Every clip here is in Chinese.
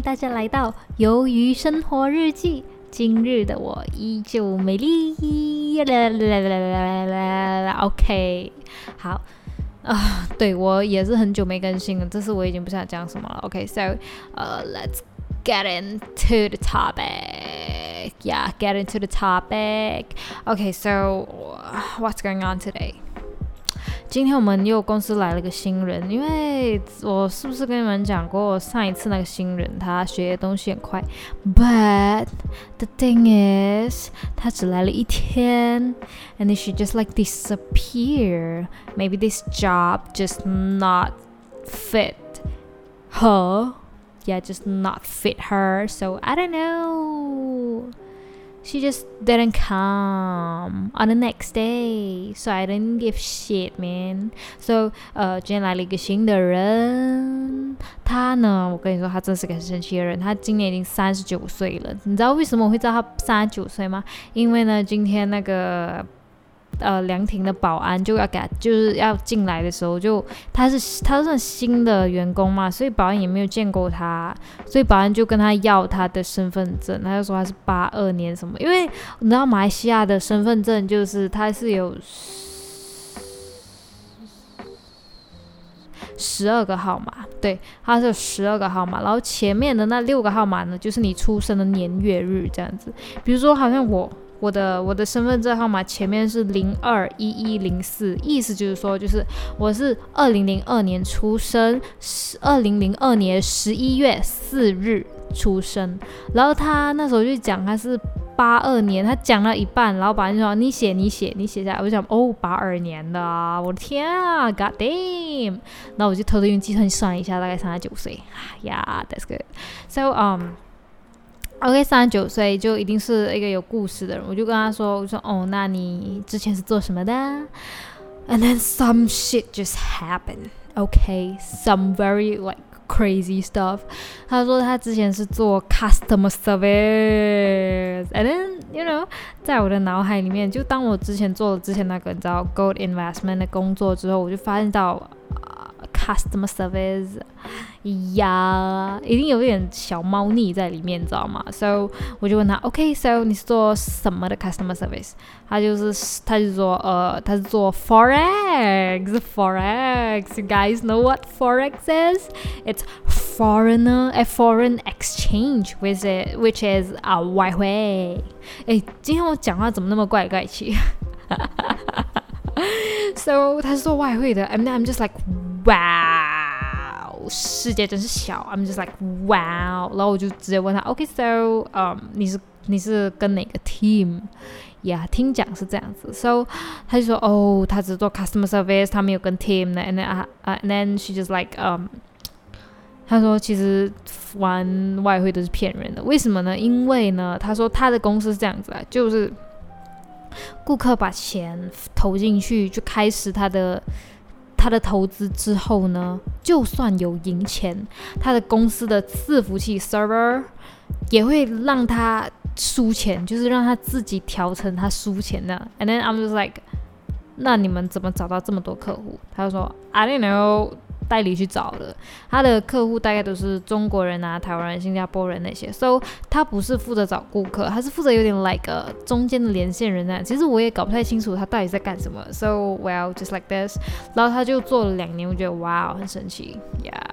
大家来到《鱿鱼生活日记》。今日的我依旧美丽。啦啦啦啦啦啦啦 OK，好啊，对我也是很久没更新了，这次我已经不想讲什么了。OK，so 呃，let's get into the topic. Yeah, get into the topic. OK，So，What's going on today? 今天我们又公司来了个新人，因为我是不是跟你们讲过上一次那个新人他学的东西很快，but the thing is 他只来了一天，and then she just like disappear. Maybe this job just not fit her. Yeah, just not fit her. So I don't know She just didn't come on the next day, so I didn't give shit, man. So 呃，今天来了一个新的人，他呢，我跟你说，他真是个很神奇的人。他今年已经三十九岁了。你知道为什么我会知道他三十九岁吗？因为呢，今天那个。呃，凉亭的保安就要给，就是要进来的时候，就他是他算新的员工嘛，所以保安也没有见过他，所以保安就跟他要他的身份证，他就说他是八二年什么，因为你知道马来西亚的身份证就是他是有十二个号码，对，他是十二个号码，然后前面的那六个号码呢，就是你出生的年月日这样子，比如说好像我。我的我的身份证号码前面是零二一一零四，意思就是说，就是我是二零零二年出生，十二零零二年十一月四日出生。然后他那时候就讲他是八二年，他讲了一半，老板就说你写你写你写下来。我就想哦，八二年的啊，我的天啊，God damn！那我就偷偷用计算机算了一下，大概三十九岁。呀，That's good。So um。OK，三十九岁就一定是一个有故事的人。我就跟他说：“我说哦，那你之前是做什么的？”And then some shit just happened. OK, some very like crazy stuff. 他说他之前是做 customer service. And then you know，在我的脑海里面，就当我之前做了之前那个你知道 gold investment 的工作之后，我就发现到。Customer service，呀，一定有点小猫腻在里面，你知道吗？So 我就问他，OK，So 你是做什么的 Customer service？他就是他就说，呃，他是做 Forex，Forex。You guys know what Forex is？It's foreigner a foreign exchange，which is which is 啊外汇。哎，今天我讲话怎么那么怪怪气？So 他是做外汇的，and I'm just like wow，世界真是小，I'm just like wow，然后我就直接问他，OK，So，嗯，你是你是跟哪个 team？呀，听讲是这样子，So 他就说，哦，他只做 customer service，他没有跟 team 的，and then 啊啊，and then she just like，嗯，他说其实玩外汇都是骗人的，为什么呢？因为呢，他说他的公司是这样子啊，就是。顾客把钱投进去，就开始他的他的投资之后呢，就算有赢钱，他的公司的伺服器 server 也会让他输钱，就是让他自己调成他输钱的。And then I'm just like，那你们怎么找到这么多客户？他就说，I don't know。代理去找了，他的客户大概都是中国人啊、台湾人、新加坡人那些，so 他不是负责找顾客，他是负责有点 like 中间的连线人啊。其实我也搞不太清楚他到底在干什么，so well just like this，然后他就做了两年，我觉得哇，很神奇，yeah，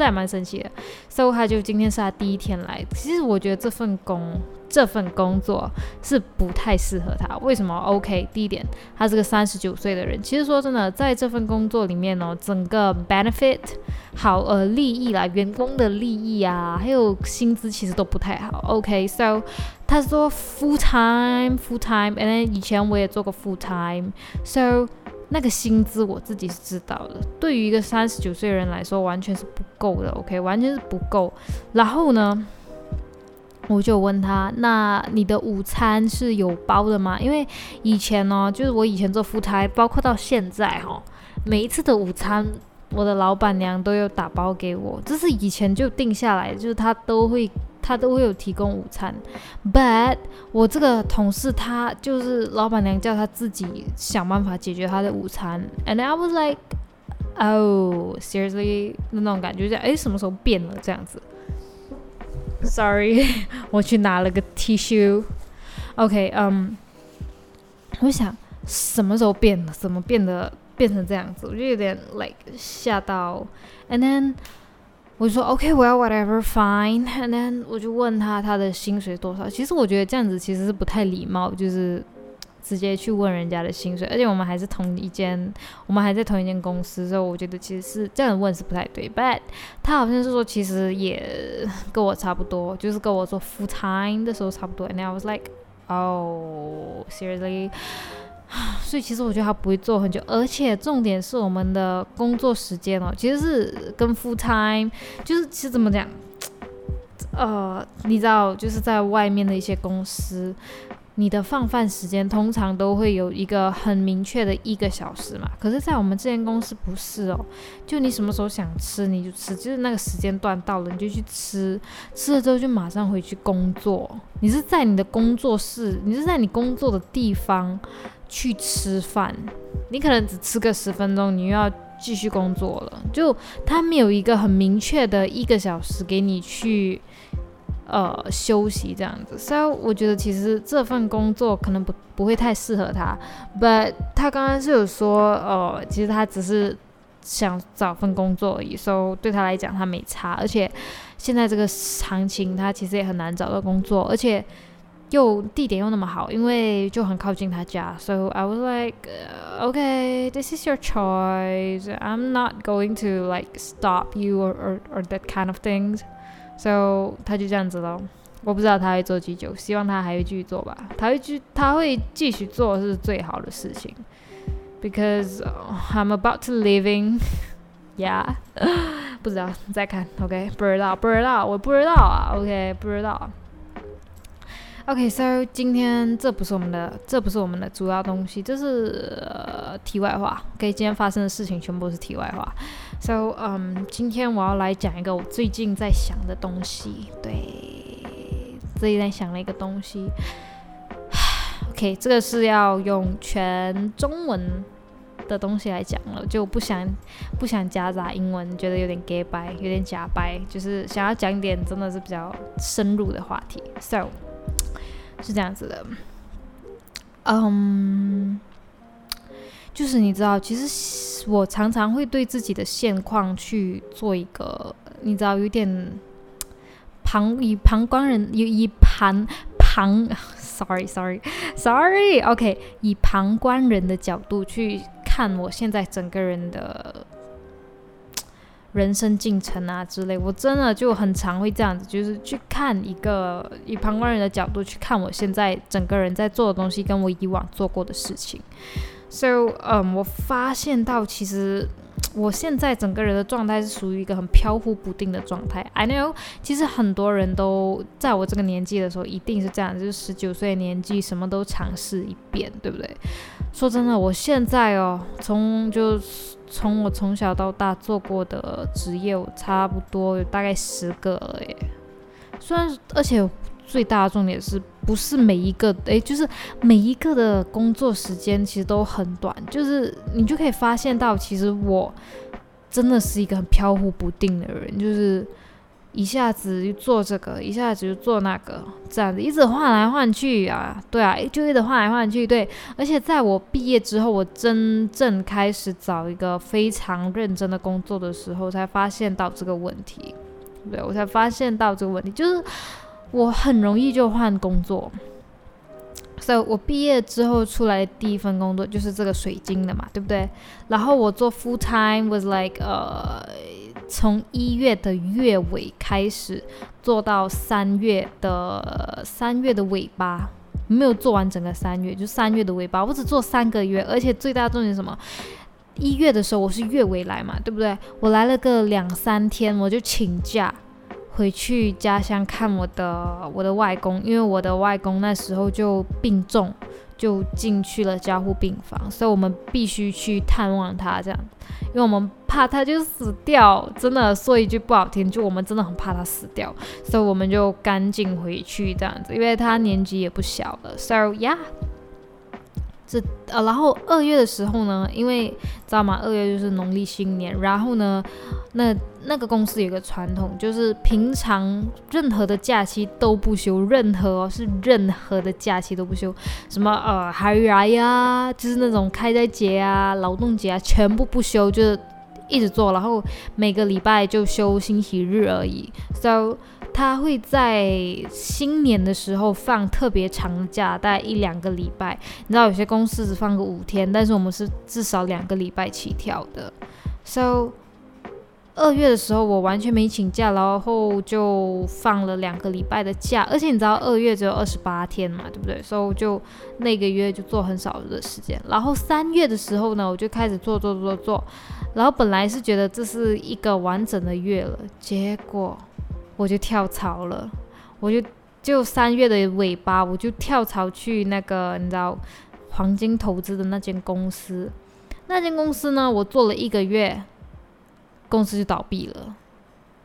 这还蛮神奇的，so 他就今天是他第一天来，其实我觉得这份工。这份工作是不太适合他，为什么？OK，第一点，他是个三十九岁的人。其实说真的，在这份工作里面呢，整个 benefit 好呃利益啦，员工的利益啊，还有薪资其实都不太好。OK，so 他说 full time，full time，and then 以前我也做过 full time，so 那个薪资我自己是知道的，对于一个三十九岁的人来说，完全是不够的。OK，完全是不够。然后呢？我就问他，那你的午餐是有包的吗？因为以前呢，就是我以前做副台，包括到现在哈，每一次的午餐，我的老板娘都有打包给我，这是以前就定下来，就是他都会他都会有提供午餐。But 我这个同事他就是老板娘叫他自己想办法解决他的午餐，and I was like，oh seriously 那种感觉，就哎什么时候变了这样子。Sorry，我去拿了个 tissue。OK，嗯，我想什么时候变的？怎么变得变成这样子？我就有点 like 吓到。And then 我就说 OK，well whatever fine。And then 我就问他他的薪水多少。其实我觉得这样子其实是不太礼貌，就是。直接去问人家的薪水，而且我们还是同一间，我们还在同一间公司，所以我觉得其实是这样问是不太对。But 他好像是说其实也跟我差不多，就是跟我做 full time 的时候差不多。And I was like, oh seriously？所以其实我觉得他不会做很久，而且重点是我们的工作时间哦，其实是跟 full time 就是其实怎么讲？呃，你知道就是在外面的一些公司。你的放饭时间通常都会有一个很明确的一个小时嘛？可是，在我们这间公司不是哦，就你什么时候想吃你就吃，就是那个时间段到了你就去吃，吃了之后就马上回去工作。你是在你的工作室，你是在你工作的地方去吃饭，你可能只吃个十分钟，你又要继续工作了。就他没有一个很明确的一个小时给你去。呃，休息这样子，所以我觉得其实这份工作可能不不会太适合他。But 他刚刚是有说，呃，其实他只是想找份工作而已，所以对他来讲他没差。而且现在这个行情，他其实也很难找到工作，而且又地点又那么好，因为就很靠近他家。So I was like, okay, this is your choice. I'm not going to like stop you or or, or that kind of things. So 他就这样子咯，我不知道他会做几久，希望他还会继续做吧。他会继他会继续做是最好的事情，because I'm about to leaving，yeah，不知道再看，OK，不知道不知道我不知道啊，OK 不知道。 OK，So 今天这不是我们的，这不是我们的主要东西，这是呃题外话。OK，今天发生的事情全部是题外话。So，嗯，今天我要来讲一个我最近在想的东西。对，最近在想了一个东西。OK，这个是要用全中文的东西来讲了，就不想不想夹杂英文，觉得有点 gay 白，有点假白，就是想要讲一点真的是比较深入的话题。So，是这样子的。嗯。就是你知道，其实我常常会对自己的现况去做一个，你知道，有点旁以旁观人以以旁旁，sorry sorry sorry，OK，以旁观人的角度去看我现在整个人的人生进程啊之类，我真的就很常会这样子，就是去看一个以旁观人的角度去看我现在整个人在做的东西，跟我以往做过的事情。So，嗯，我发现到其实我现在整个人的状态是属于一个很飘忽不定的状态。I know，其实很多人都在我这个年纪的时候一定是这样，就是十九岁年纪什么都尝试一遍，对不对？说真的，我现在哦，从就从我从小到大做过的职业，我差不多有大概十个了耶。虽然，而且。最大的重点是不是每一个诶，就是每一个的工作时间其实都很短，就是你就可以发现到，其实我真的是一个很飘忽不定的人，就是一下子就做这个，一下子就做那个，这样子一直换来换去啊，对啊，就一直换来换去，对。而且在我毕业之后，我真正开始找一个非常认真的工作的时候，才发现到这个问题，对我才发现到这个问题，就是。我很容易就换工作，所以我毕业之后出来第一份工作就是这个水晶的嘛，对不对？然后我做 full time was like 呃，从一月的月尾开始做到三月的三月的尾巴，没有做完整个三月，就三月的尾巴，我只做三个月，而且最大重点什么？一月的时候我是月尾来嘛，对不对？我来了个两三天，我就请假。回去家乡看我的我的外公，因为我的外公那时候就病重，就进去了加护病房，所以我们必须去探望他，这样，因为我们怕他就死掉，真的说一句不好听，就我们真的很怕他死掉，所以我们就赶紧回去这样子，因为他年纪也不小了，so yeah，这呃，然后二月的时候呢，因为知道吗？二月就是农历新年，然后呢，那那个公司有个传统，就是平常任何的假期都不休，任何是任何的假期都不休，什么呃海来呀，就是那种开斋节啊、劳动节啊，全部不休，就是一直做，然后每个礼拜就休星期日而已。So 他会在新年的时候放特别长假，大概一两个礼拜。你知道有些公司只放个五天，但是我们是至少两个礼拜起跳的。So 二月的时候我完全没请假，然后就放了两个礼拜的假。而且你知道二月只有二十八天嘛，对不对？所以就那个月就做很少的时间。然后三月的时候呢，我就开始做做做做。然后本来是觉得这是一个完整的月了，结果。我就跳槽了，我就就三月的尾巴，我就跳槽去那个你知道黄金投资的那间公司。那间公司呢，我做了一个月，公司就倒闭了，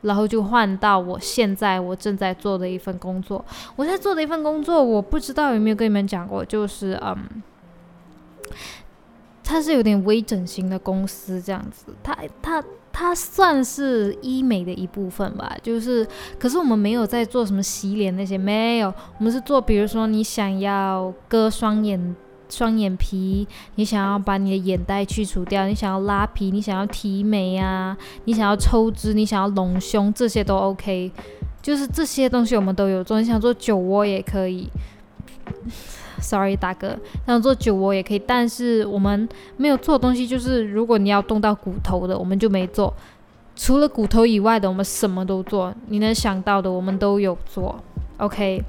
然后就换到我现在我正在做的一份工作。我在做的一份工作，我不知道有没有跟你们讲过，就是嗯，它是有点微整形的公司这样子，它它。它算是医美的一部分吧，就是，可是我们没有在做什么洗脸那些，没有，我们是做，比如说你想要割双眼双眼皮，你想要把你的眼袋去除掉，你想要拉皮，你想要提眉啊，你想要抽脂，你想要隆胸，这些都 OK，就是这些东西我们都有做，你想做酒窝也可以。Sorry，大哥，想做酒窝也可以，但是我们没有做的东西，就是如果你要动到骨头的，我们就没做。除了骨头以外的，我们什么都做，你能想到的，我们都有做。OK。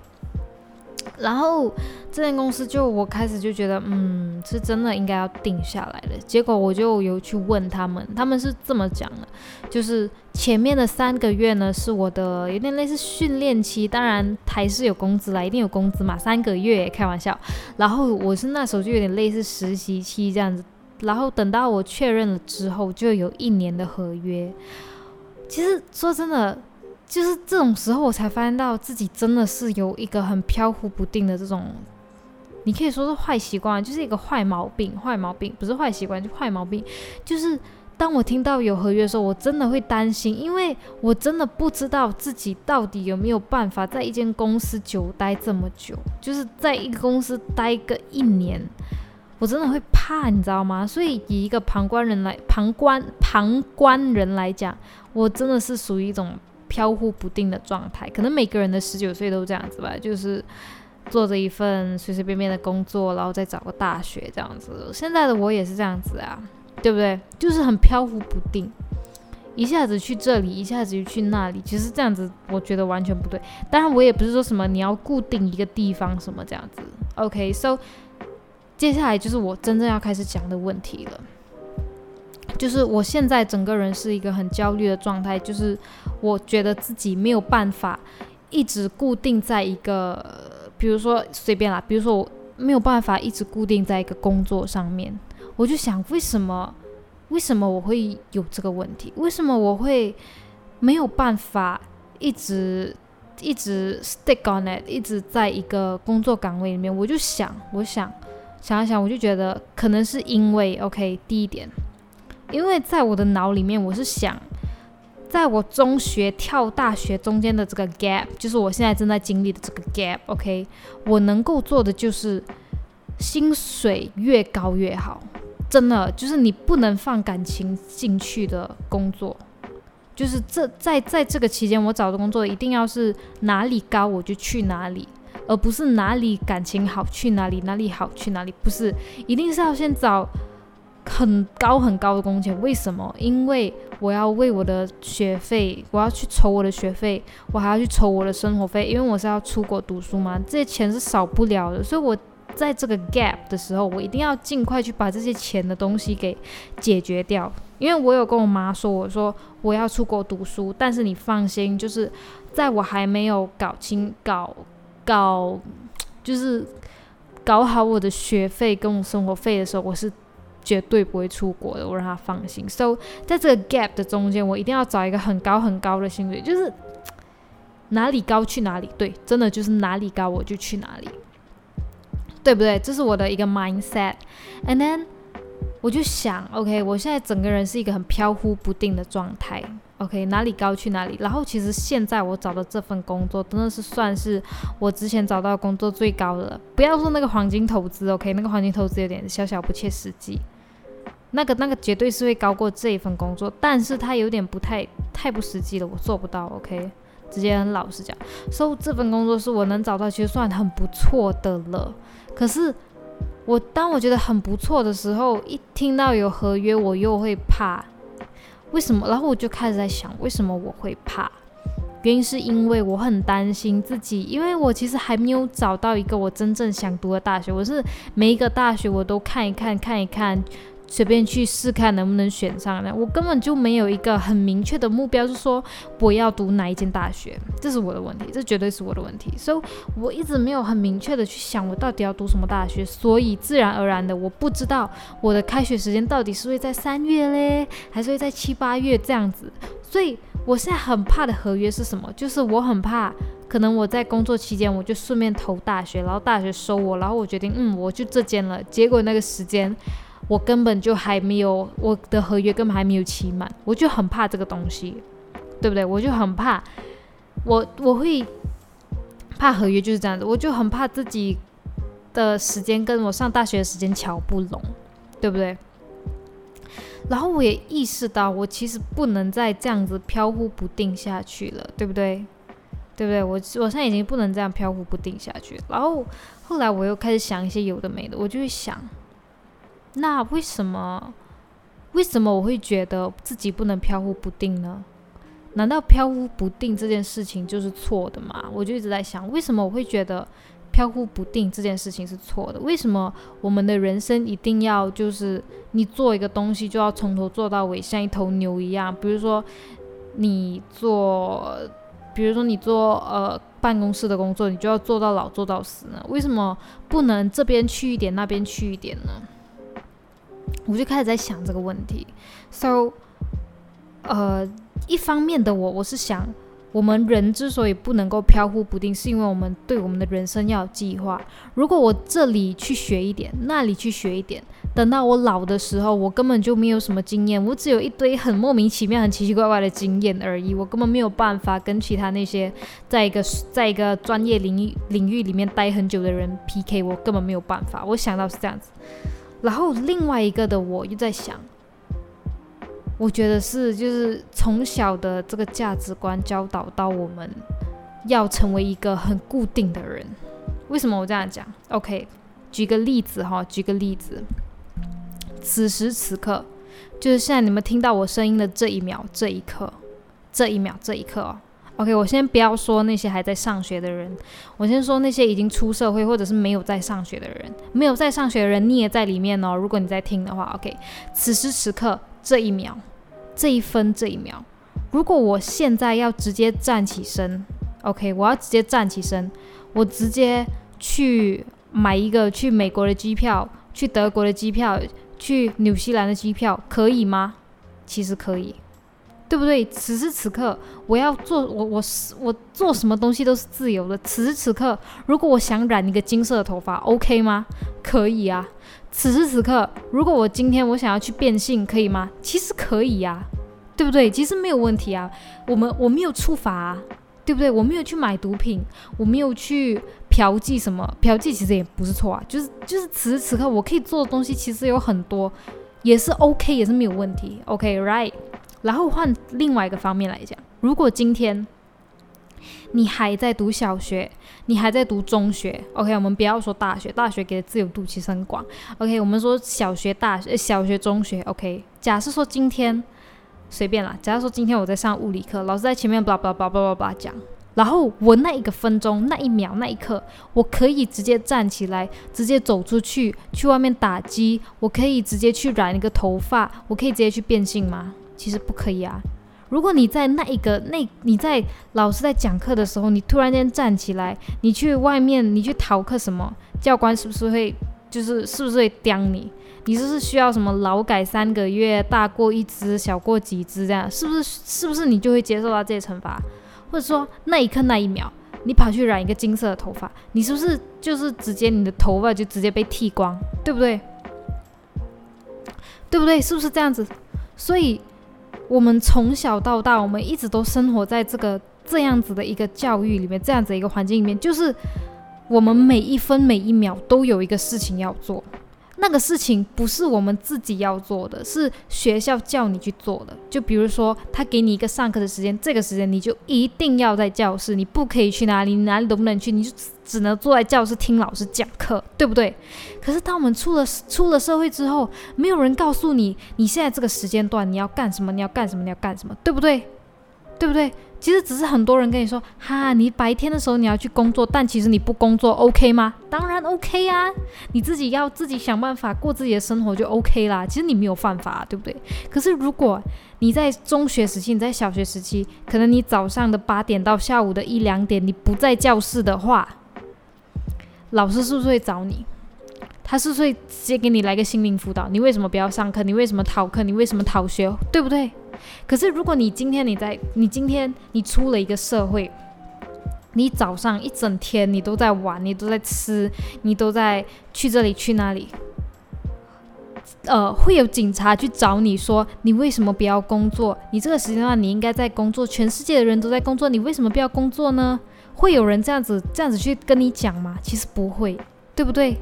然后这间公司就我开始就觉得，嗯，是真的应该要定下来的。结果我就有去问他们，他们是这么讲的，就是前面的三个月呢是我的有点类似训练期，当然还是有工资啦，一定有工资嘛，三个月开玩笑。然后我是那时候就有点类似实习期这样子，然后等到我确认了之后，就有一年的合约。其实说真的。就是这种时候，我才发现到自己真的是有一个很飘忽不定的这种，你可以说是坏习惯，就是一个坏毛病。坏毛病不是坏习惯，就坏毛病。就是当我听到有合约的时候，我真的会担心，因为我真的不知道自己到底有没有办法在一间公司久待这么久，就是在一个公司待个一年，我真的会怕，你知道吗？所以以一个旁观人来旁观旁观人来讲，我真的是属于一种。飘忽不定的状态，可能每个人的十九岁都这样子吧，就是做着一份随随便便的工作，然后再找个大学这样子。现在的我也是这样子啊，对不对？就是很飘忽不定，一下子去这里，一下子又去那里。其实这样子，我觉得完全不对。当然，我也不是说什么你要固定一个地方什么这样子。OK，so 接下来就是我真正要开始讲的问题了。就是我现在整个人是一个很焦虑的状态，就是我觉得自己没有办法一直固定在一个，比如说随便啦，比如说我没有办法一直固定在一个工作上面，我就想为什么，为什么我会有这个问题？为什么我会没有办法一直一直 stick on it，一直在一个工作岗位里面？我就想，我想想一想，我就觉得可能是因为 OK，第一点。因为在我的脑里面，我是想，在我中学跳大学中间的这个 gap，就是我现在正在经历的这个 gap，OK，我能够做的就是薪水越高越好，真的就是你不能放感情进去的工作，就是这在在这个期间我找的工作一定要是哪里高我就去哪里，而不是哪里感情好去哪里，哪里好去哪里，不是，一定是要先找。很高很高的工钱，为什么？因为我要为我的学费，我要去筹我的学费，我还要去筹我的生活费，因为我是要出国读书嘛，这些钱是少不了的。所以我在这个 gap 的时候，我一定要尽快去把这些钱的东西给解决掉。因为我有跟我妈说，我说我要出国读书，但是你放心，就是在我还没有搞清、搞搞，就是搞好我的学费跟我生活费的时候，我是。绝对不会出国的，我让他放心。So，在这个 gap 的中间，我一定要找一个很高很高的薪水，就是哪里高去哪里。对，真的就是哪里高我就去哪里。对不对？这是我的一个 mindset。And then 我就想，OK，我现在整个人是一个很飘忽不定的状态。OK，哪里高去哪里。然后其实现在我找的这份工作，真的是算是我之前找到工作最高的了。不要说那个黄金投资，OK，那个黄金投资有点小小不切实际。那个那个绝对是会高过这一份工作，但是它有点不太太不实际了，我做不到。OK，直接很老实讲，所以这份工作是我能找到，其实算很不错的了。可是我当我觉得很不错的时候，一听到有合约，我又会怕。为什么？然后我就开始在想，为什么我会怕？原因是因为我很担心自己，因为我其实还没有找到一个我真正想读的大学。我是每一个大学我都看一看，看一看。随便去试看能不能选上呢？我根本就没有一个很明确的目标，是说我要读哪一间大学，这是我的问题，这绝对是我的问题。所以我一直没有很明确的去想我到底要读什么大学，所以自然而然的我不知道我的开学时间到底是会在三月嘞，还是会在七八月这样子。所以我现在很怕的合约是什么？就是我很怕，可能我在工作期间我就顺便投大学，然后大学收我，然后我决定嗯我就这间了，结果那个时间。我根本就还没有，我的合约根本还没有期满，我就很怕这个东西，对不对？我就很怕，我我会怕合约就是这样子，我就很怕自己的时间跟我上大学的时间瞧不拢，对不对？然后我也意识到，我其实不能再这样子飘忽不定下去了，对不对？对不对？我我现在已经不能这样飘忽不定下去。然后后来我又开始想一些有的没的，我就会想。那为什么？为什么我会觉得自己不能飘忽不定呢？难道飘忽不定这件事情就是错的吗？我就一直在想，为什么我会觉得飘忽不定这件事情是错的？为什么我们的人生一定要就是你做一个东西就要从头做到尾，像一头牛一样？比如说你做，比如说你做呃办公室的工作，你就要做到老做到死呢？为什么不能这边去一点，那边去一点呢？我就开始在想这个问题，so，呃，一方面的我，我是想，我们人之所以不能够飘忽不定，是因为我们对我们的人生要有计划。如果我这里去学一点，那里去学一点，等到我老的时候，我根本就没有什么经验，我只有一堆很莫名其妙、很奇奇怪怪的经验而已，我根本没有办法跟其他那些在一个在一个专业领域领域里面待很久的人 PK，我根本没有办法。我想到是这样子。然后另外一个的我又在想，我觉得是就是从小的这个价值观教导到我们要成为一个很固定的人。为什么我这样讲？OK，举个例子哈，举个例子，此时此刻，就是现在你们听到我声音的这一秒、这一刻、这一秒、这一刻哦。OK，我先不要说那些还在上学的人，我先说那些已经出社会或者是没有在上学的人。没有在上学的人，你也在里面哦。如果你在听的话，OK，此时此刻这一秒、这一分、这一秒，如果我现在要直接站起身，OK，我要直接站起身，我直接去买一个去美国的机票、去德国的机票、去纽西兰的机票，可以吗？其实可以。对不对？此时此刻，我要做我我是我做什么东西都是自由的。此时此刻，如果我想染一个金色的头发，OK 吗？可以啊。此时此刻，如果我今天我想要去变性，可以吗？其实可以呀，对不对？其实没有问题啊。我们我没有触法，对不对？我没有去买毒品，我没有去嫖妓什么，嫖妓其实也不是错啊。就是就是此时此刻，我可以做的东西其实有很多，也是 OK，也是没有问题。OK，right。然后换另外一个方面来讲，如果今天你还在读小学，你还在读中学，OK，我们不要说大学，大学给的自由度其实很广，OK，我们说小学、大学、小学、中学，OK。假设说今天随便啦，假设说今天我在上物理课，老师在前面叭叭叭叭叭叭讲，然后我那一个分钟、那一秒、那一刻，我可以直接站起来，直接走出去，去外面打机，我可以直接去染一个头发，我可以直接去变性吗？其实不可以啊！如果你在那一个那你在老师在讲课的时候，你突然间站起来，你去外面你去逃课什么，教官是不是会就是是不是会刁你？你是不是需要什么劳改三个月，大过一只，小过几只这样？是不是是不是你就会接受到这些惩罚？或者说那一刻那一秒，你跑去染一个金色的头发，你是不是就是直接你的头发就直接被剃光，对不对？对不对？是不是这样子？所以，我们从小到大，我们一直都生活在这个这样子的一个教育里面，这样子一个环境里面，就是我们每一分每一秒都有一个事情要做。那个事情不是我们自己要做的，是学校叫你去做的。就比如说，他给你一个上课的时间，这个时间你就一定要在教室，你不可以去哪里，你哪里都不能去，你就只能坐在教室听老师讲课，对不对？可是当我们出了出了社会之后，没有人告诉你，你现在这个时间段你要干什么，你要干什么，你要干什么，对不对？对不对？其实只是很多人跟你说，哈，你白天的时候你要去工作，但其实你不工作，OK 吗？当然 OK 啊，你自己要自己想办法过自己的生活就 OK 啦。其实你没有犯法，对不对？可是如果你在中学时期，你在小学时期，可能你早上的八点到下午的一两点，你不在教室的话，老师是不是会找你？他是不是会直接给你来个心灵辅导？你为什么不要上课？你为什么逃课？你为什么逃学？对不对？可是，如果你今天你在，你今天你出了一个社会，你早上一整天你都在玩，你都在吃，你都在去这里去那里，呃，会有警察去找你说你为什么不要工作？你这个时间段你应该在工作，全世界的人都在工作，你为什么不要工作呢？会有人这样子这样子去跟你讲吗？其实不会，对不对？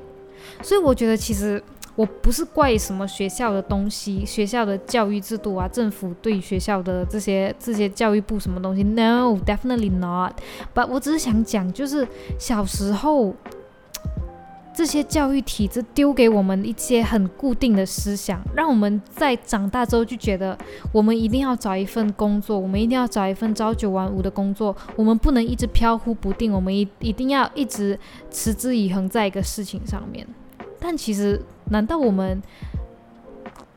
所以我觉得其实。我不是怪什么学校的东西，学校的教育制度啊，政府对学校的这些这些教育部什么东西？No，definitely not。But 我只是想讲，就是小时候这些教育体制丢给我们一些很固定的思想，让我们在长大之后就觉得我们一定要找一份工作，我们一定要找一份朝九晚五的工作，我们不能一直飘忽不定，我们一一定要一直持之以恒在一个事情上面。但其实，难道我们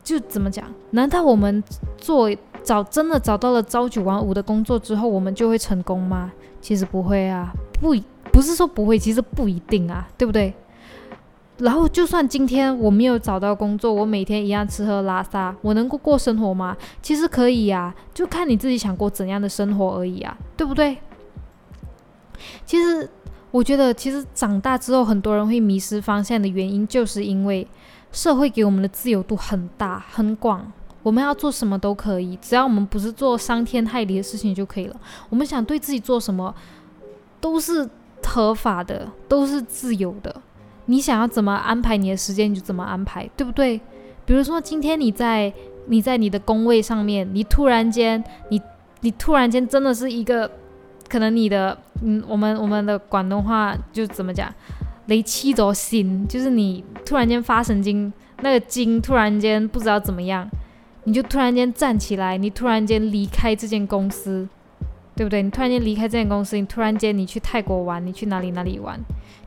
就怎么讲？难道我们做找真的找到了朝九晚五的工作之后，我们就会成功吗？其实不会啊，不不是说不会，其实不一定啊，对不对？然后，就算今天我没有找到工作，我每天一样吃喝拉撒，我能够过生活吗？其实可以呀，就看你自己想过怎样的生活而已啊，对不对？其实。我觉得其实长大之后，很多人会迷失方向的原因，就是因为社会给我们的自由度很大很广，我们要做什么都可以，只要我们不是做伤天害理的事情就可以了。我们想对自己做什么，都是合法的，都是自由的。你想要怎么安排你的时间，你就怎么安排，对不对？比如说今天你在你在你的工位上面，你突然间你你突然间真的是一个。可能你的，嗯，我们我们的广东话就怎么讲，雷气着心，就是你突然间发神经，那个筋突然间不知道怎么样，你就突然间站起来，你突然间离开这间公司，对不对？你突然间离开这间公司，你突然间你去泰国玩，你去哪里哪里玩？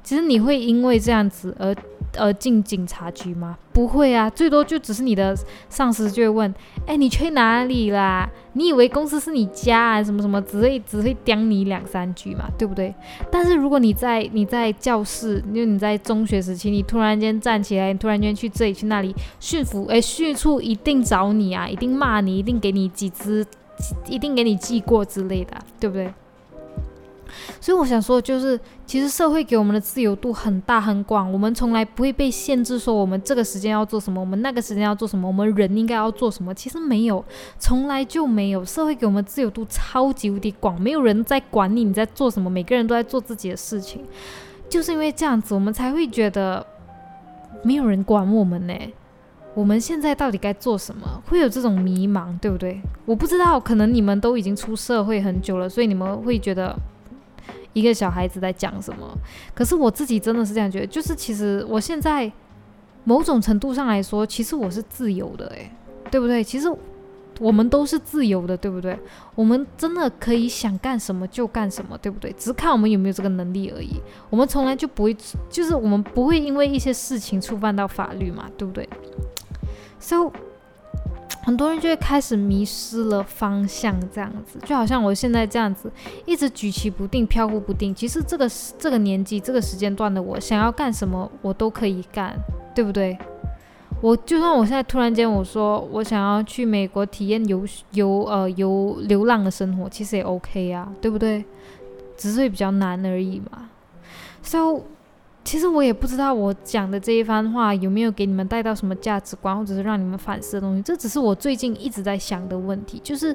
其实你会因为这样子而。呃，进警察局吗？不会啊，最多就只是你的上司就会问，哎，你去哪里啦？你以为公司是你家啊？什么什么，只会只会刁你两三句嘛，对不对？但是如果你在你在教室，因为你在中学时期，你突然间站起来，突然间去这里去那里，驯服，哎，训处一定找你啊，一定骂你，一定给你几只，一定给你记过之类的，对不对？所以我想说，就是其实社会给我们的自由度很大很广，我们从来不会被限制说我们这个时间要做什么，我们那个时间要做什么，我们人应该要做什么。其实没有，从来就没有。社会给我们自由度超级无敌广，没有人在管你你在做什么，每个人都在做自己的事情。就是因为这样子，我们才会觉得没有人管我们呢。我们现在到底该做什么？会有这种迷茫，对不对？我不知道，可能你们都已经出社会很久了，所以你们会觉得。一个小孩子在讲什么？可是我自己真的是这样觉得，就是其实我现在某种程度上来说，其实我是自由的，诶，对不对？其实我们都是自由的，对不对？我们真的可以想干什么就干什么，对不对？只是看我们有没有这个能力而已。我们从来就不会，就是我们不会因为一些事情触犯到法律嘛，对不对？So。很多人就会开始迷失了方向，这样子就好像我现在这样子，一直举棋不定、飘忽不定。其实这个这个年纪、这个时间段的我，想要干什么，我都可以干，对不对？我就算我现在突然间我说我想要去美国体验游游呃游流浪的生活，其实也 OK 啊，对不对？只是会比较难而已嘛。So，其实我也不知道我讲的这一番话有没有给你们带到什么价值观，或者是让你们反思的东西。这只是我最近一直在想的问题，就是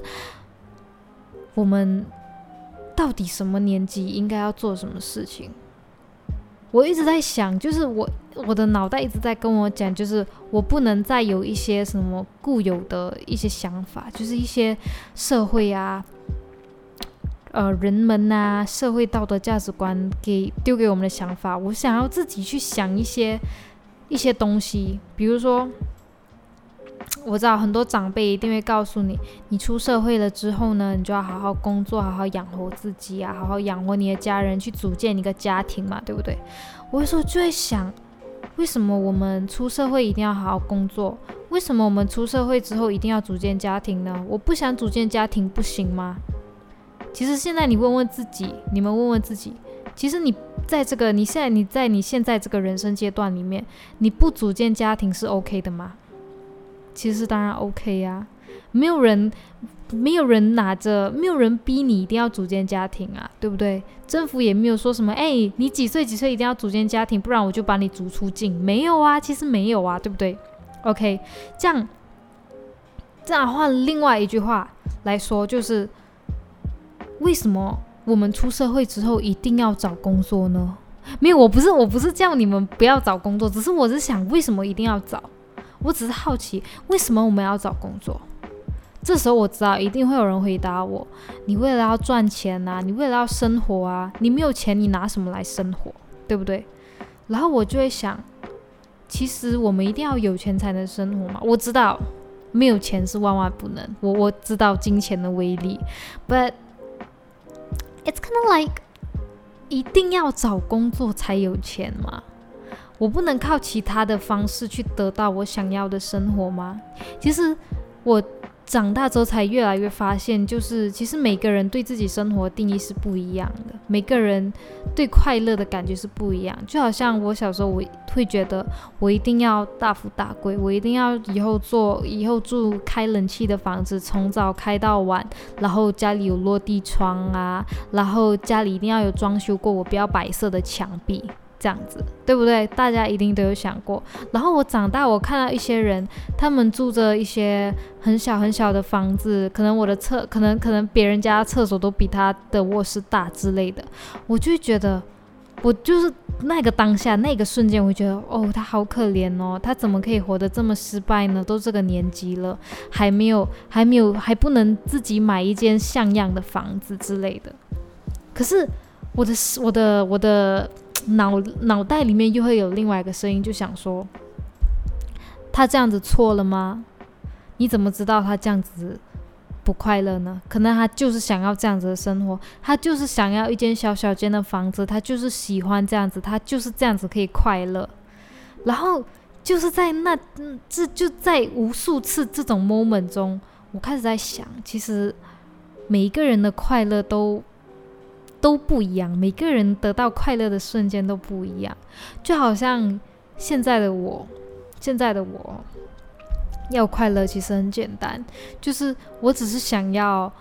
我们到底什么年纪应该要做什么事情？我一直在想，就是我我的脑袋一直在跟我讲，就是我不能再有一些什么固有的一些想法，就是一些社会啊。呃，人们呐，社会道德价值观给丢给我们的想法，我想要自己去想一些一些东西。比如说，我知道很多长辈一定会告诉你，你出社会了之后呢，你就要好好工作，好好养活自己啊，好好养活你的家人，去组建一个家庭嘛，对不对？我有时候就会想，为什么我们出社会一定要好好工作？为什么我们出社会之后一定要组建家庭呢？我不想组建家庭，不行吗？其实现在你问问自己，你们问问自己，其实你在这个你现在你在你现在这个人生阶段里面，你不组建家庭是 OK 的吗？其实当然 OK 呀，没有人没有人拿着，没有人逼你一定要组建家庭啊，对不对？政府也没有说什么，哎，你几岁几岁一定要组建家庭，不然我就把你逐出境。没有啊，其实没有啊，对不对？OK，这样这样换另外一句话来说，就是。为什么我们出社会之后一定要找工作呢？没有，我不是，我不是叫你们不要找工作，只是我是想，为什么一定要找？我只是好奇，为什么我们要找工作？这时候我知道一定会有人回答我：你为了要赚钱啊，你为了要生活啊，你没有钱，你拿什么来生活？对不对？然后我就会想，其实我们一定要有钱才能生活吗？我知道没有钱是万万不能，我我知道金钱的威力，but It's kind of like，一定要找工作才有钱吗？我不能靠其他的方式去得到我想要的生活吗？其实我。长大之后才越来越发现，就是其实每个人对自己生活定义是不一样的，每个人对快乐的感觉是不一样。就好像我小时候，我会觉得我一定要大富大贵，我一定要以后做以后住开冷气的房子，从早开到晚，然后家里有落地窗啊，然后家里一定要有装修过，我不要白色的墙壁。这样子对不对？大家一定都有想过。然后我长大，我看到一些人，他们住着一些很小很小的房子，可能我的厕，可能可能别人家厕所都比他的卧室大之类的。我就觉得，我就是那个当下那个瞬间，我觉得，哦，他好可怜哦，他怎么可以活得这么失败呢？都这个年纪了，还没有还没有还不能自己买一间像样的房子之类的。可是我的我的我的。脑脑袋里面又会有另外一个声音，就想说，他这样子错了吗？你怎么知道他这样子不快乐呢？可能他就是想要这样子的生活，他就是想要一间小小间的房子，他就是喜欢这样子，他就是这样子可以快乐。然后就是在那，这就在无数次这种 moment 中，我开始在想，其实每一个人的快乐都。都不一样，每个人得到快乐的瞬间都不一样。就好像现在的我，现在的我要快乐其实很简单，就是我只是想要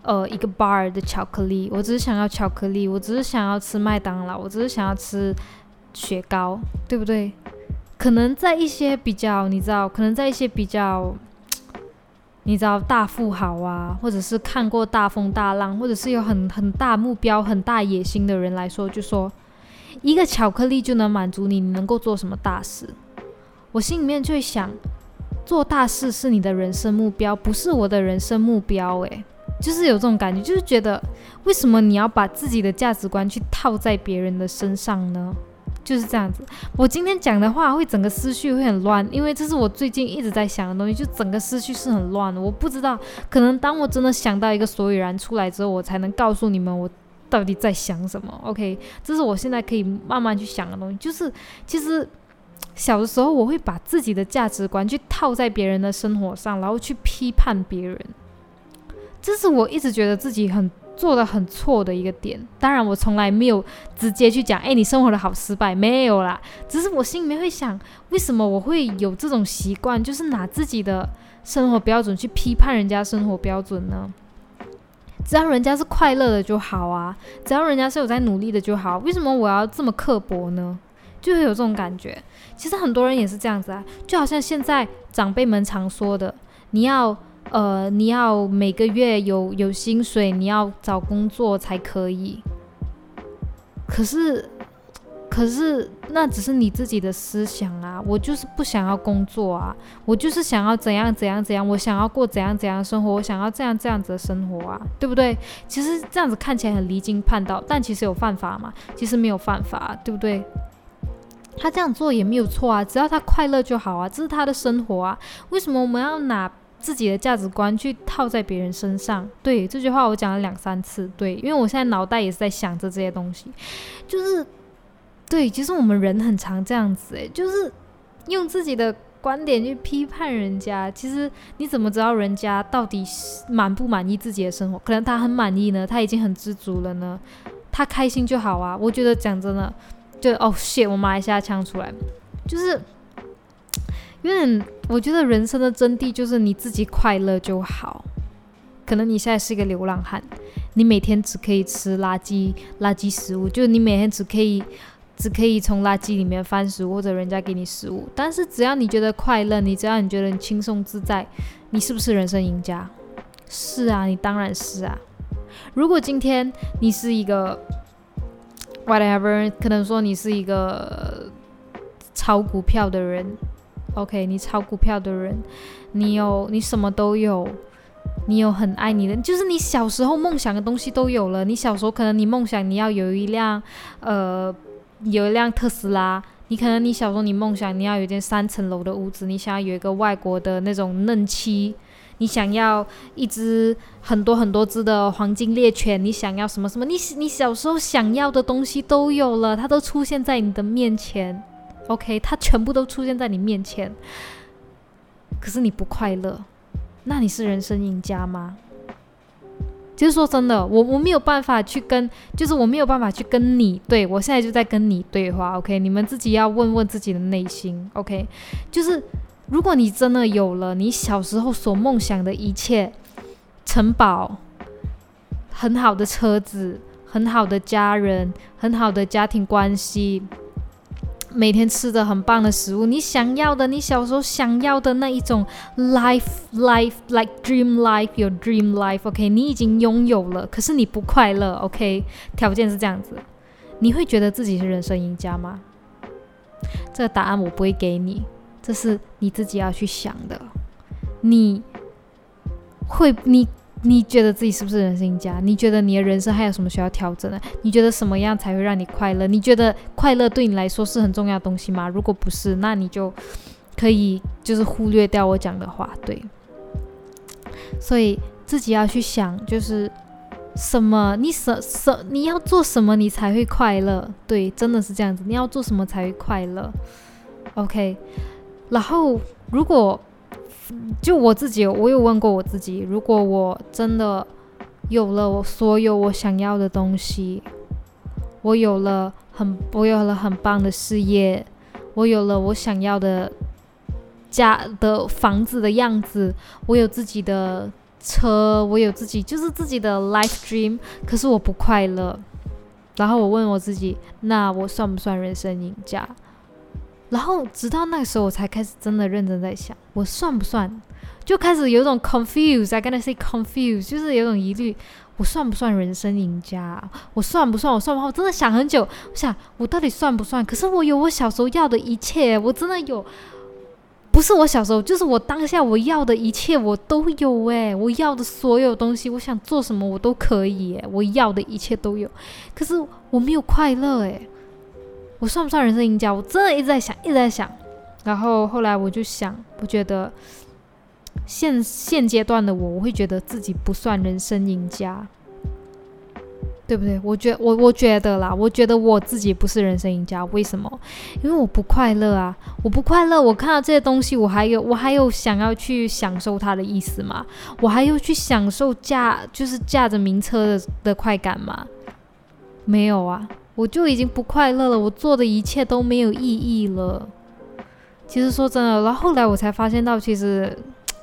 呃一个 bar 的巧克力，我只是想要巧克力，我只是想要吃麦当劳，我只是想要吃雪糕，对不对？可能在一些比较，你知道，可能在一些比较。你知道大富豪啊，或者是看过大风大浪，或者是有很很大目标、很大野心的人来说，就说一个巧克力就能满足你，你能够做什么大事？我心里面就会想，做大事是你的人生目标，不是我的人生目标。诶，就是有这种感觉，就是觉得为什么你要把自己的价值观去套在别人的身上呢？就是这样子，我今天讲的话会整个思绪会很乱，因为这是我最近一直在想的东西，就整个思绪是很乱的。我不知道，可能当我真的想到一个所以然出来之后，我才能告诉你们我到底在想什么。OK，这是我现在可以慢慢去想的东西。就是其实小的时候，我会把自己的价值观去套在别人的生活上，然后去批判别人。这是我一直觉得自己很。做的很错的一个点，当然我从来没有直接去讲，哎，你生活的好失败，没有啦，只是我心里面会想，为什么我会有这种习惯，就是拿自己的生活标准去批判人家生活标准呢？只要人家是快乐的就好啊，只要人家是有在努力的就好。为什么我要这么刻薄呢？就会有这种感觉。其实很多人也是这样子啊，就好像现在长辈们常说的，你要呃，你要每个月有有薪水，你要找工作才可以。可是。可是那只是你自己的思想啊，我就是不想要工作啊，我就是想要怎样怎样怎样，我想要过怎样怎样的生活，我想要这样这样子的生活啊，对不对？其实这样子看起来很离经叛道，但其实有犯法吗？其实没有犯法，对不对？他这样做也没有错啊，只要他快乐就好啊，这是他的生活啊。为什么我们要拿自己的价值观去套在别人身上？对这句话我讲了两三次，对，因为我现在脑袋也是在想着这些东西，就是。对，其实我们人很常这样子，诶，就是用自己的观点去批判人家。其实你怎么知道人家到底满不满意自己的生活？可能他很满意呢，他已经很知足了呢，他开心就好啊。我觉得讲真的，就哦血我马来西亚腔出来，就是因为，我觉得人生的真谛就是你自己快乐就好。可能你现在是一个流浪汉，你每天只可以吃垃圾垃圾食物，就是你每天只可以。只可以从垃圾里面翻食物，或者人家给你食物。但是只要你觉得快乐，你只要你觉得你轻松自在，你是不是人生赢家？是啊，你当然是啊。如果今天你是一个 whatever，可能说你是一个炒股票的人，OK，你炒股票的人，你有你什么都有，你有很爱你的，就是你小时候梦想的东西都有了。你小时候可能你梦想你要有一辆呃。有一辆特斯拉，你可能你小时候你梦想你要有一间三层楼的屋子，你想要有一个外国的那种嫩妻，你想要一只很多很多只的黄金猎犬，你想要什么什么？你你小时候想要的东西都有了，它都出现在你的面前，OK，它全部都出现在你面前，可是你不快乐，那你是人生赢家吗？就是说真的，我我没有办法去跟，就是我没有办法去跟你对我现在就在跟你对话，OK？你们自己要问问自己的内心，OK？就是如果你真的有了你小时候所梦想的一切，城堡，很好的车子，很好的家人，很好的家庭关系。每天吃的很棒的食物，你想要的，你小时候想要的那一种 life life like dream life your dream life，OK，你已经拥有了，可是你不快乐，OK，条件是这样子，你会觉得自己是人生赢家吗？这个答案我不会给你，这是你自己要去想的，你会你。你觉得自己是不是人生赢家？你觉得你的人生还有什么需要调整的？你觉得什么样才会让你快乐？你觉得快乐对你来说是很重要的东西吗？如果不是，那你就可以就是忽略掉我讲的话。对，所以自己要去想，就是什么你什什你要做什么你才会快乐？对，真的是这样子。你要做什么才会快乐？OK，然后如果。就我自己，我有问过我自己，如果我真的有了我所有我想要的东西，我有了很我有了很棒的事业，我有了我想要的家的房子的样子，我有自己的车，我有自己就是自己的 life dream，可是我不快乐。然后我问我自己，那我算不算人生赢家？然后直到那个时候，我才开始真的认真在想，我算不算？就开始有种 confused，I gonna say confused，就是有种疑虑，我算不算人生赢家？我算不算？我算不算？我真的想很久，我想我到底算不算？可是我有我小时候要的一切，我真的有，不是我小时候，就是我当下我要的一切，我都有诶，我要的所有东西，我想做什么我都可以，我要的一切都有，可是我没有快乐诶。我算不算人生赢家？我真的一直在想，一直在想。然后后来我就想，我觉得现现阶段的我，我会觉得自己不算人生赢家，对不对？我觉我我觉得啦，我觉得我自己不是人生赢家。为什么？因为我不快乐啊！我不快乐。我看到这些东西，我还有我还有想要去享受它的意思吗？我还有去享受驾就是驾着名车的的快感吗？没有啊。我就已经不快乐了，我做的一切都没有意义了。其实说真的，然后后来我才发现到，其实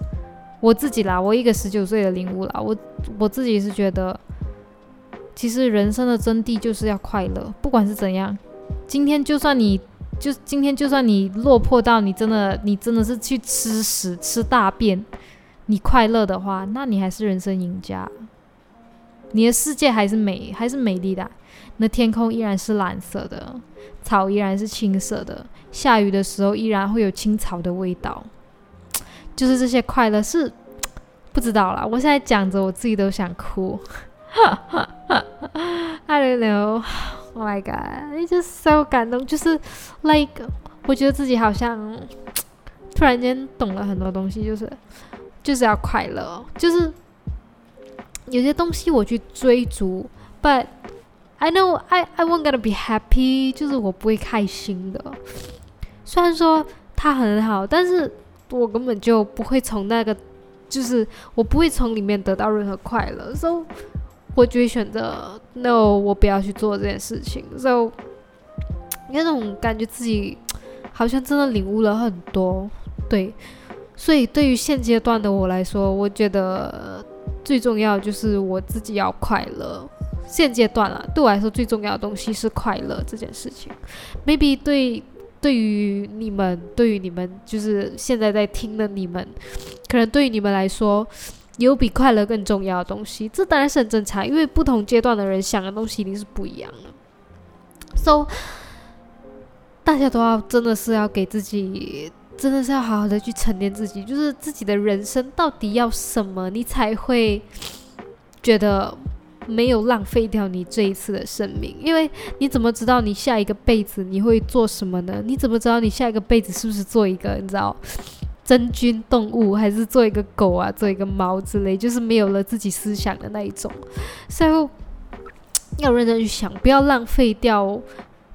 我自己啦，我一个十九岁的领悟啦，我我自己是觉得，其实人生的真谛就是要快乐，不管是怎样。今天就算你就今天就算你落魄到你真的你真的是去吃屎吃大便，你快乐的话，那你还是人生赢家。你的世界还是美还是美丽的，那天空依然是蓝色的，草依然是青色的，下雨的时候依然会有青草的味道。就是这些快乐是 不知道啦，我现在讲着我自己都想哭。哈 I don't know, oh my god，it is so 感动。就是 like 我觉得自己好像 突然间懂了很多东西，就是就是要快乐，就是有些东西我去追逐，but I know I I won't gonna be happy，就是我不会开心的。虽然说它很好，但是。我根本就不会从那个，就是我不会从里面得到任何快乐，so 我就会选择 no，我不要去做这件事情，so 那种感觉自己好像真的领悟了很多，对，所以对于现阶段的我来说，我觉得最重要就是我自己要快乐。现阶段啊，对我来说最重要的东西是快乐这件事情，maybe 对。对于你们，对于你们，就是现在在听的你们，可能对于你们来说，有比快乐更重要的东西，这当然是很正常，因为不同阶段的人想的东西一定是不一样的。So，大家都要真的是要给自己，真的是要好好的去沉淀自己，就是自己的人生到底要什么，你才会觉得。没有浪费掉你这一次的生命，因为你怎么知道你下一个辈子你会做什么呢？你怎么知道你下一个辈子是不是做一个你知道真菌动物，还是做一个狗啊，做一个猫之类，就是没有了自己思想的那一种。所以要认真去想，不要浪费掉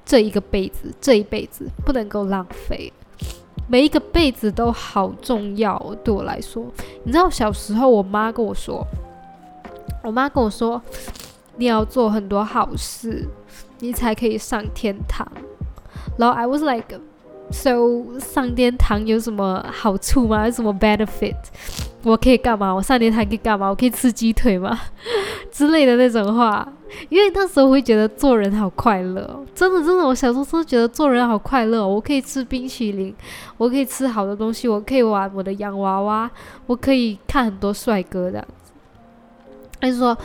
这一个辈子，这一辈子不能够浪费，每一个辈子都好重要。对我来说，你知道小时候我妈跟我说。我妈跟我说：“你要做很多好事，你才可以上天堂。”然后 I was like, “So 上天堂有什么好处吗？有什么 benefit？我可以干嘛？我上天堂可以干嘛？我可以吃鸡腿吗？之类的那种话。因为那时候会觉得做人好快乐，真的真的，我小时候真的觉得做人好快乐。我可以吃冰淇淋，我可以吃好的东西，我可以玩我的洋娃娃，我可以看很多帅哥的。他就说，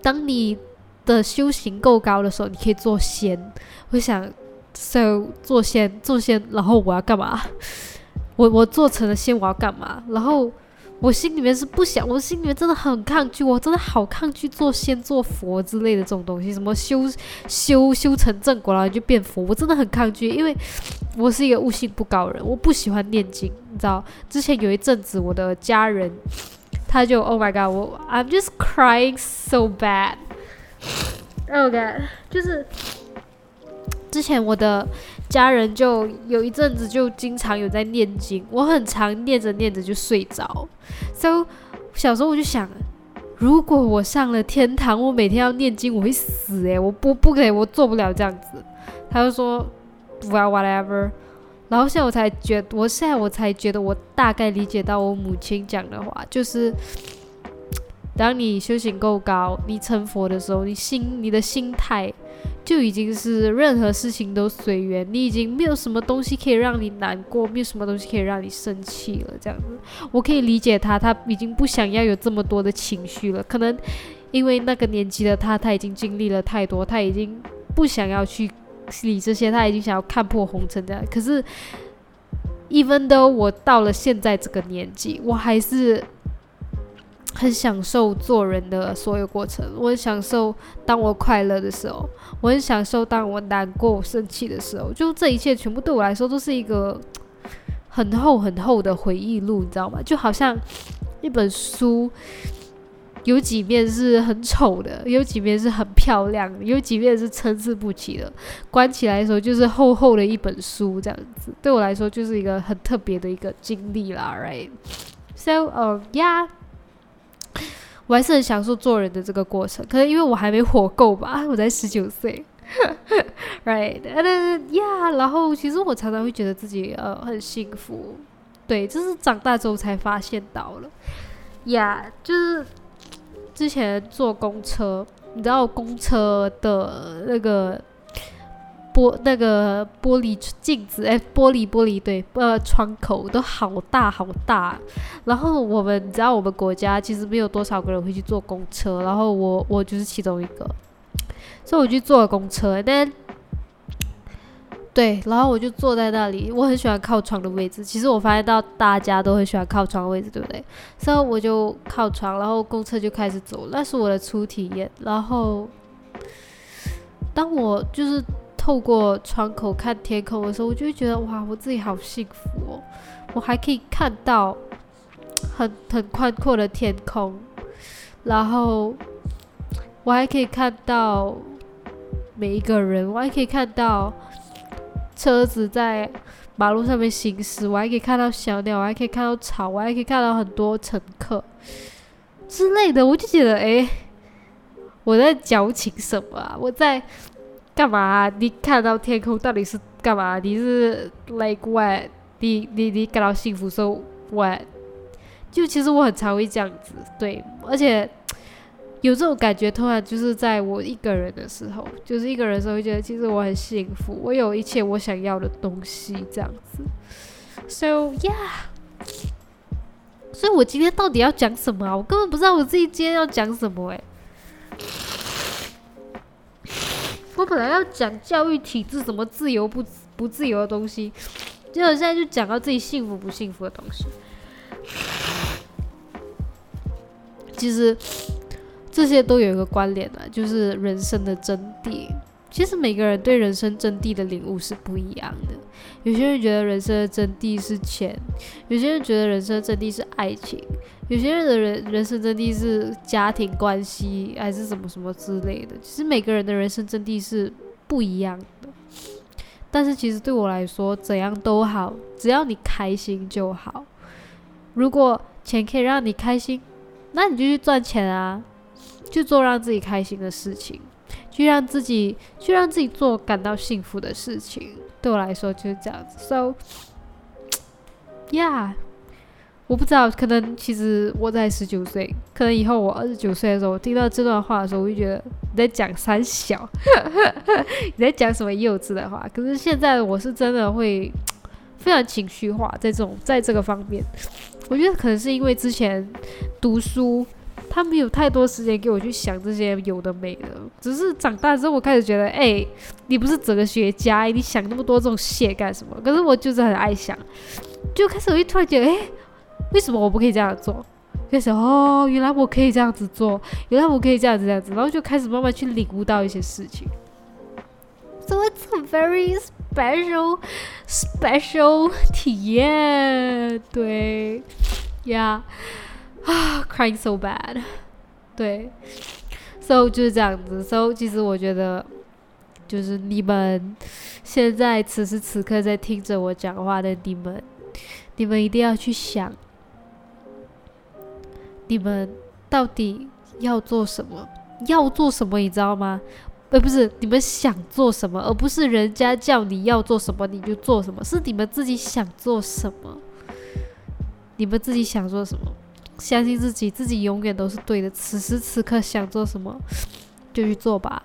当你的修行够高的时候，你可以做仙。我想，so 做仙，做仙，然后我要干嘛？我我做成了仙，我要干嘛？然后我心里面是不想，我心里面真的很抗拒，我真的好抗拒做仙、做佛之类的这种东西。什么修修修成正果然后就变佛，我真的很抗拒，因为我是一个悟性不高人，我不喜欢念经，你知道？之前有一阵子，我的家人。他就 Oh my God，我 I'm just crying so bad。Oh God，就是之前我的家人就有一阵子就经常有在念经，我很常念着念着就睡着。So 小时候我就想，如果我上了天堂，我每天要念经，我会死诶，我不不可以，我做不了这样子。他就说，Well whatever。然后现在我才觉，我现在我才觉得，我大概理解到我母亲讲的话，就是，当你修行够高，你成佛的时候，你心你的心态就已经是任何事情都随缘，你已经没有什么东西可以让你难过，没有什么东西可以让你生气了。这样子，我可以理解他，他已经不想要有这么多的情绪了。可能因为那个年纪的他，他已经经历了太多，他已经不想要去。理这些，他已经想要看破红尘的。可是，even though 我到了现在这个年纪，我还是很享受做人的所有过程。我很享受当我快乐的时候，我很享受当我难过、生气的时候。就这一切，全部对我来说都是一个很厚很厚的回忆录，你知道吗？就好像一本书。有几面是很丑的，有几面是很漂亮的，有几面是参差不齐的。关起来的时候就是厚厚的一本书，这样子对我来说就是一个很特别的一个经历啦，right？So，呃，yeah，我还是很享受做人的这个过程。可能因为我还没活够吧，我才十九岁，right？And yeah，然后其实我常常会觉得自己呃很幸福，对，就是长大之后才发现到了。呀，就是之前坐公车，你知道公车的那个玻那个玻璃镜子，哎，玻璃玻璃对，呃，窗口都好大好大。然后我们你知道我们国家其实没有多少个人会去坐公车，然后我我就是其中一个，所以我就坐了公车，但。对，然后我就坐在那里，我很喜欢靠窗的位置。其实我发现到大家都很喜欢靠窗的位置，对不对？所以我就靠窗，然后公车就开始走，那是我的初体验。然后，当我就是透过窗口看天空的时候，我就会觉得哇，我自己好幸福哦！我还可以看到很很宽阔的天空，然后我还可以看到每一个人，我还可以看到。车子在马路上面行驶，我还可以看到小鸟，我还可以看到草，我还可以看到很多乘客之类的。我就觉得，哎，我在矫情什么啊？我在干嘛？你看到天空到底是干嘛？你是 like what？你你你感到幸福，so what？就其实我很常会这样子，对，而且。有这种感觉，突然就是在我一个人的时候，就是一个人的时候，会觉得其实我很幸福，我有一切我想要的东西，这样子。So yeah，所以我今天到底要讲什么啊？我根本不知道我自己今天要讲什么诶。我本来要讲教育体制什么自由不不自由的东西，结果现在就讲到自己幸福不幸福的东西。其实。这些都有一个关联的，就是人生的真谛。其实每个人对人生真谛的领悟是不一样的。有些人觉得人生的真谛是钱，有些人觉得人生的真谛是爱情，有些人的人人生真谛是家庭关系，还是什么什么之类的。其实每个人的人生真谛是不一样的。但是其实对我来说，怎样都好，只要你开心就好。如果钱可以让你开心，那你就去赚钱啊。去做让自己开心的事情，去让自己去让自己做感到幸福的事情。对我来说就是这样子。So，yeah，我不知道，可能其实我在十九岁，可能以后我二十九岁的时候，我听到这段话的时候，我就觉得你在讲三小，你在讲什么幼稚的话。可是现在我是真的会非常情绪化，在这种在这个方面，我觉得可能是因为之前读书。他没有太多时间给我去想这些有的没的，只是长大之后我开始觉得，哎，你不是哲学家，你想那么多这种谢干什么？可是我就是很爱想，就开始我一突然觉得，哎，为什么我不可以这样做？开始哦，原来我可以这样子做，原来我可以这样子这样子，然后就开始慢慢去领悟到一些事情。So it's a very special special 体验，对，Yeah。啊，crying so bad，对，so 就是这样子。so 其实我觉得，就是你们现在此时此刻在听着我讲话的你们，你们一定要去想，你们到底要做什么？要做什么？你知道吗？呃，不是，你们想做什么，而不是人家叫你要做什么你就做什么，是你们自己想做什么，你们自己想做什么。相信自己，自己永远都是对的。此时此刻想做什么，就去做吧，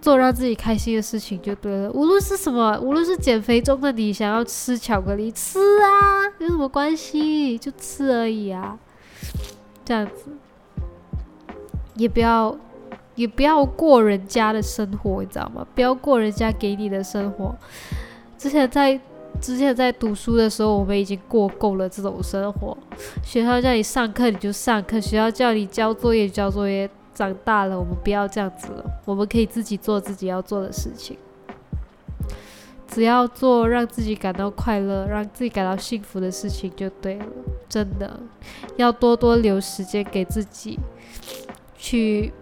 做让自己开心的事情就对了。无论是什么，无论是减肥中的你想要吃巧克力，吃啊，有什么关系？就吃而已啊，这样子，也不要，也不要过人家的生活，你知道吗？不要过人家给你的生活。之前在。之前在读书的时候，我们已经过够了这种生活。学校叫你上课你就上课，学校叫你交作业交作业。长大了，我们不要这样子了，我们可以自己做自己要做的事情。只要做让自己感到快乐、让自己感到幸福的事情就对了。真的，要多多留时间给自己去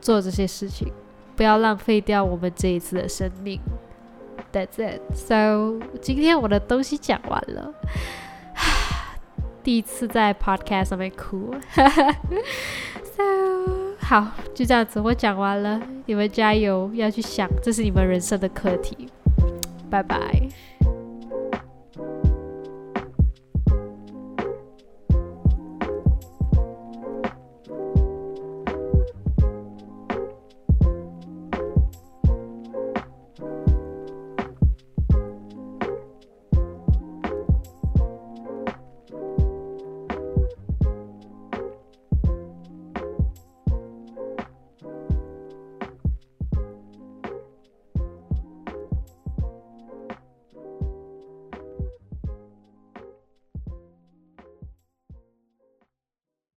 做这些事情，不要浪费掉我们这一次的生命。That's it. So 今天我的东西讲完了，第一次在 podcast 上面哭。So 好，就这样子，我讲完了，你们加油，要去想，这是你们人生的课题。拜拜。